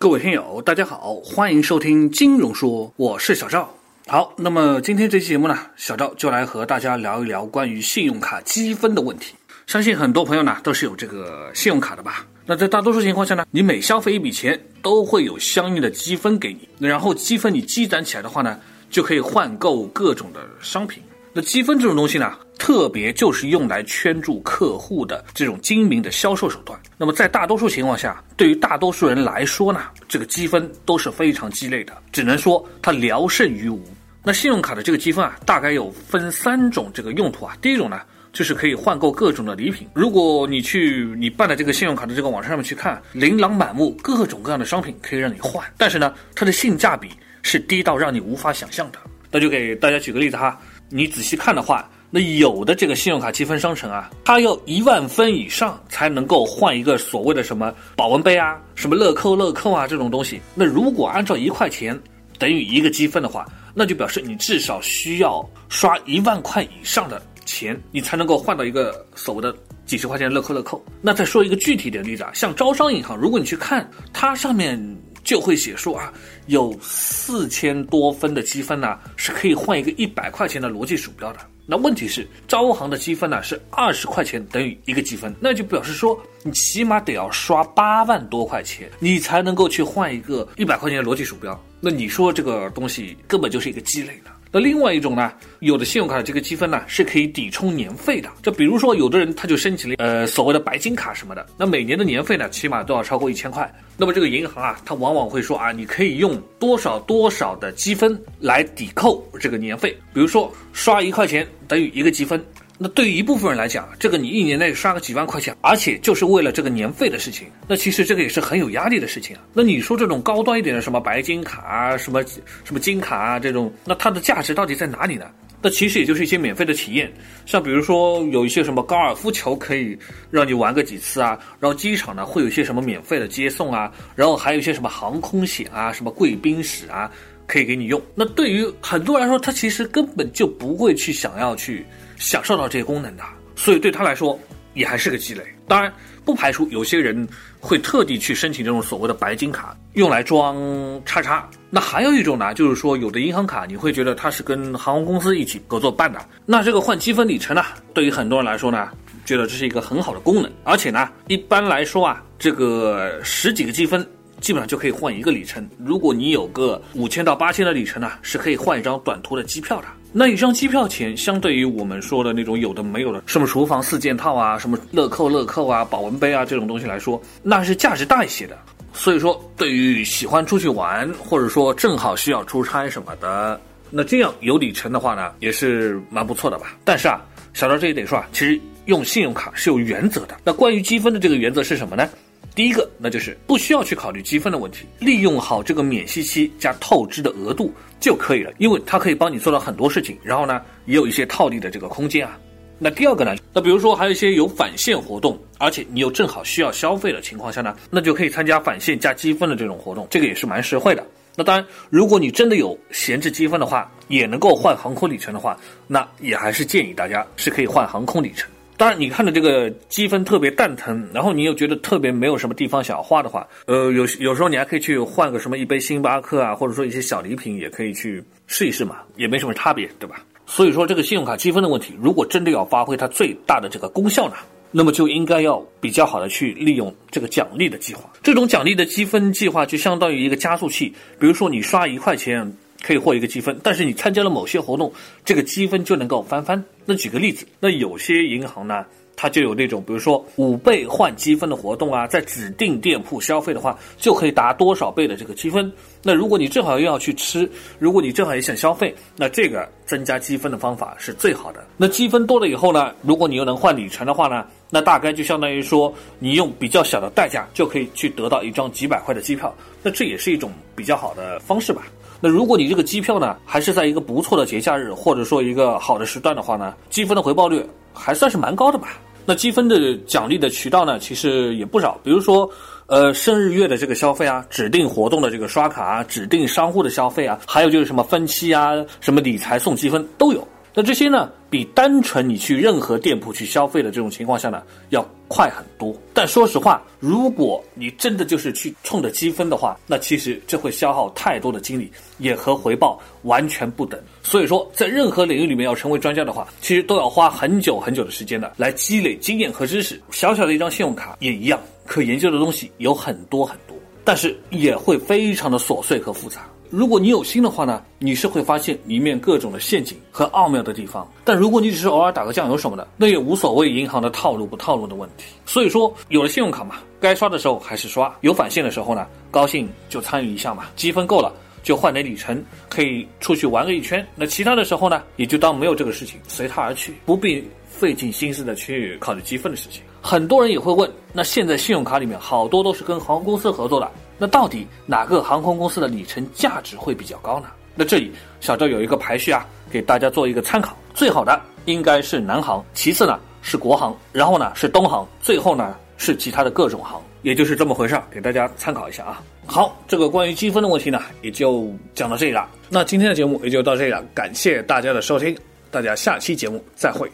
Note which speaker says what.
Speaker 1: 各位听友，大家好，欢迎收听金融说，我是小赵。好，那么今天这期节目呢，小赵就来和大家聊一聊关于信用卡积分的问题。相信很多朋友呢都是有这个信用卡的吧？那在大多数情况下呢，你每消费一笔钱，都会有相应的积分给你，然后积分你积攒起来的话呢，就可以换购各种的商品。积分这种东西呢，特别就是用来圈住客户的这种精明的销售手段。那么在大多数情况下，对于大多数人来说呢，这个积分都是非常鸡肋的，只能说它聊胜于无。那信用卡的这个积分啊，大概有分三种这个用途啊。第一种呢，就是可以换购各种的礼品。如果你去你办的这个信用卡的这个网站上面去看，琳琅满目各种各样的商品可以让你换，但是呢，它的性价比是低到让你无法想象的。那就给大家举个例子哈。你仔细看的话，那有的这个信用卡积分商城啊，它要一万分以上才能够换一个所谓的什么保温杯啊、什么乐扣乐扣啊这种东西。那如果按照一块钱等于一个积分的话，那就表示你至少需要刷一万块以上的钱，你才能够换到一个所谓的几十块钱乐扣乐扣。那再说一个具体点例子啊，像招商银行，如果你去看它上面。就会写说啊，有四千多分的积分呢，是可以换一个一百块钱的逻辑鼠标的。那问题是，招行的积分呢是二十块钱等于一个积分，那就表示说你起码得要刷八万多块钱，你才能够去换一个一百块钱的逻辑鼠标。那你说这个东西根本就是一个鸡肋呢？那另外一种呢，有的信用卡的这个积分呢是可以抵充年费的。就比如说，有的人他就申请了呃所谓的白金卡什么的，那每年的年费呢起码都要超过一千块。那么这个银行啊，它往往会说啊，你可以用多少多少的积分来抵扣这个年费。比如说刷一块钱等于一个积分。那对于一部分人来讲，这个你一年内刷个几万块钱，而且就是为了这个年费的事情，那其实这个也是很有压力的事情啊。那你说这种高端一点的什么白金卡啊，什么什么金卡啊这种，那它的价值到底在哪里呢？那其实也就是一些免费的体验，像比如说有一些什么高尔夫球可以让你玩个几次啊，然后机场呢会有一些什么免费的接送啊，然后还有一些什么航空险啊，什么贵宾室啊可以给你用。那对于很多人来说，他其实根本就不会去想要去。享受到这些功能的，所以对他来说也还是个积累。当然，不排除有些人会特地去申请这种所谓的白金卡，用来装叉叉。那还有一种呢，就是说有的银行卡你会觉得它是跟航空公司一起合作办的，那这个换积分里程呢，对于很多人来说呢，觉得这是一个很好的功能。而且呢，一般来说啊，这个十几个积分基本上就可以换一个里程。如果你有个五千到八千的里程呢，是可以换一张短途的机票的。那一张机票钱，相对于我们说的那种有的没有的，什么厨房四件套啊，什么乐扣乐扣啊，保温杯啊这种东西来说，那是价值大一些的。所以说，对于喜欢出去玩，或者说正好需要出差什么的，那这样有里程的话呢，也是蛮不错的吧。但是啊，小赵这里得说啊，其实用信用卡是有原则的。那关于积分的这个原则是什么呢？第一个，那就是不需要去考虑积分的问题，利用好这个免息期加透支的额度就可以了，因为它可以帮你做到很多事情，然后呢，也有一些套利的这个空间啊。那第二个呢，那比如说还有一些有返现活动，而且你又正好需要消费的情况下呢，那就可以参加返现加积分的这种活动，这个也是蛮实惠的。那当然，如果你真的有闲置积分的话，也能够换航空里程的话，那也还是建议大家是可以换航空里程。当然，你看的这个积分特别蛋疼，然后你又觉得特别没有什么地方想要花的话，呃，有有时候你还可以去换个什么一杯星巴克啊，或者说一些小礼品也可以去试一试嘛，也没什么差别，对吧？所以说这个信用卡积分的问题，如果真的要发挥它最大的这个功效呢，那么就应该要比较好的去利用这个奖励的计划。这种奖励的积分计划就相当于一个加速器，比如说你刷一块钱。可以获一个积分，但是你参加了某些活动，这个积分就能够翻番。那举个例子，那有些银行呢，它就有那种，比如说五倍换积分的活动啊，在指定店铺消费的话，就可以达多少倍的这个积分。那如果你正好又要去吃，如果你正好也想消费，那这个增加积分的方法是最好的。那积分多了以后呢，如果你又能换里程的话呢，那大概就相当于说，你用比较小的代价就可以去得到一张几百块的机票。那这也是一种比较好的方式吧。那如果你这个机票呢，还是在一个不错的节假日，或者说一个好的时段的话呢，积分的回报率还算是蛮高的吧。那积分的奖励的渠道呢，其实也不少，比如说，呃，生日月的这个消费啊，指定活动的这个刷卡啊，指定商户的消费啊，还有就是什么分期啊，什么理财送积分都有。那这些呢，比单纯你去任何店铺去消费的这种情况下呢，要快很多。但说实话，如果你真的就是去冲着积分的话，那其实这会消耗太多的精力，也和回报完全不等。所以说，在任何领域里面要成为专家的话，其实都要花很久很久的时间的来积累经验和知识。小小的一张信用卡也一样，可研究的东西有很多很多，但是也会非常的琐碎和复杂。如果你有心的话呢，你是会发现里面各种的陷阱和奥妙的地方。但如果你只是偶尔打个酱油什么的，那也无所谓银行的套路不套路的问题。所以说，有了信用卡嘛，该刷的时候还是刷，有返现的时候呢，高兴就参与一下嘛，积分够了就换点里程，可以出去玩个一圈。那其他的时候呢，也就当没有这个事情，随他而去，不必费尽心思的去考虑积分的事情。很多人也会问，那现在信用卡里面好多都是跟航空公司合作的。那到底哪个航空公司的里程价值会比较高呢？那这里小赵有一个排序啊，给大家做一个参考。最好的应该是南航，其次呢是国航，然后呢是东航，最后呢是其他的各种航，也就是这么回事儿，给大家参考一下啊。好，这个关于积分的问题呢，也就讲到这里了。那今天的节目也就到这里了，感谢大家的收听，大家下期节目再会。